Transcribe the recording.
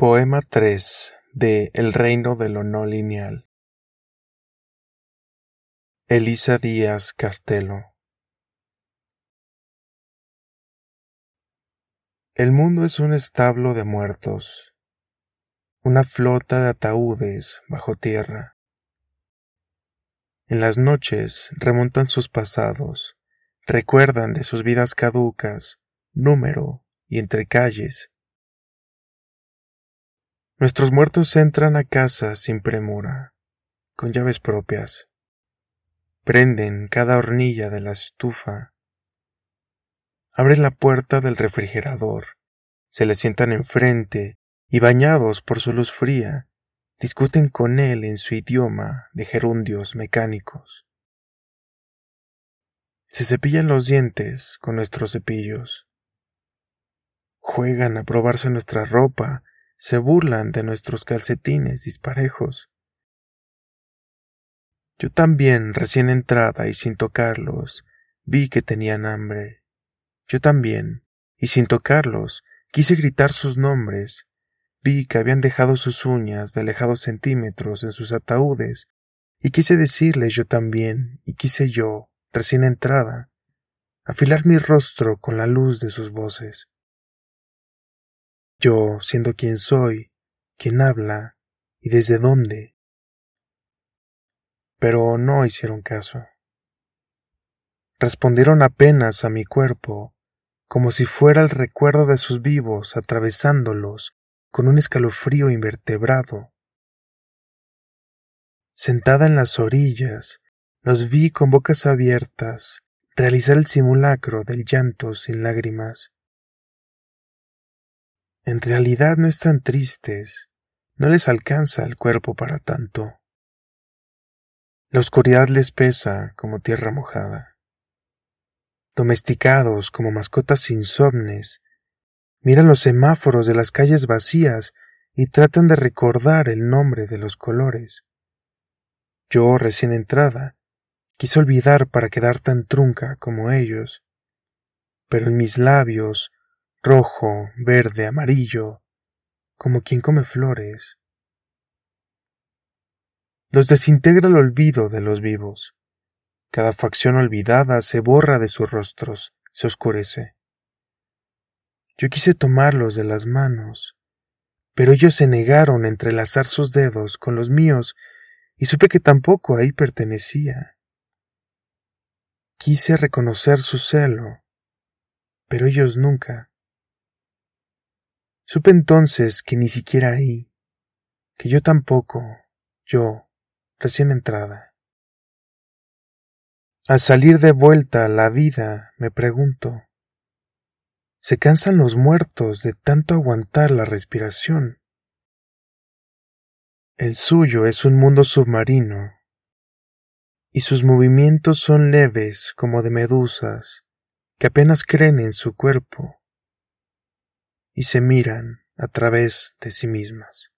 Poema 3 de El reino de lo no lineal. Elisa Díaz Castelo. El mundo es un establo de muertos, una flota de ataúdes bajo tierra. En las noches remontan sus pasados, recuerdan de sus vidas caducas, número y entre calles Nuestros muertos entran a casa sin premura, con llaves propias. Prenden cada hornilla de la estufa. Abren la puerta del refrigerador, se le sientan enfrente y bañados por su luz fría, discuten con él en su idioma de gerundios mecánicos. Se cepillan los dientes con nuestros cepillos. Juegan a probarse nuestra ropa se burlan de nuestros calcetines disparejos. Yo también, recién entrada y sin tocarlos, vi que tenían hambre. Yo también, y sin tocarlos, quise gritar sus nombres. Vi que habían dejado sus uñas de alejados centímetros en sus ataúdes, y quise decirles yo también, y quise yo, recién entrada, afilar mi rostro con la luz de sus voces yo siendo quien soy, quien habla y desde dónde. Pero no hicieron caso. Respondieron apenas a mi cuerpo, como si fuera el recuerdo de sus vivos atravesándolos con un escalofrío invertebrado. Sentada en las orillas, los vi con bocas abiertas realizar el simulacro del llanto sin lágrimas. En realidad no están tristes, no les alcanza el cuerpo para tanto. La oscuridad les pesa como tierra mojada. Domesticados como mascotas insomnes, miran los semáforos de las calles vacías y tratan de recordar el nombre de los colores. Yo, recién entrada, quise olvidar para quedar tan trunca como ellos, pero en mis labios rojo, verde, amarillo, como quien come flores. Los desintegra el olvido de los vivos. Cada facción olvidada se borra de sus rostros, se oscurece. Yo quise tomarlos de las manos, pero ellos se negaron a entrelazar sus dedos con los míos y supe que tampoco ahí pertenecía. Quise reconocer su celo, pero ellos nunca. Supe entonces que ni siquiera ahí, que yo tampoco, yo, recién entrada. Al salir de vuelta a la vida, me pregunto, ¿se cansan los muertos de tanto aguantar la respiración? El suyo es un mundo submarino, y sus movimientos son leves como de medusas que apenas creen en su cuerpo y se miran a través de sí mismas.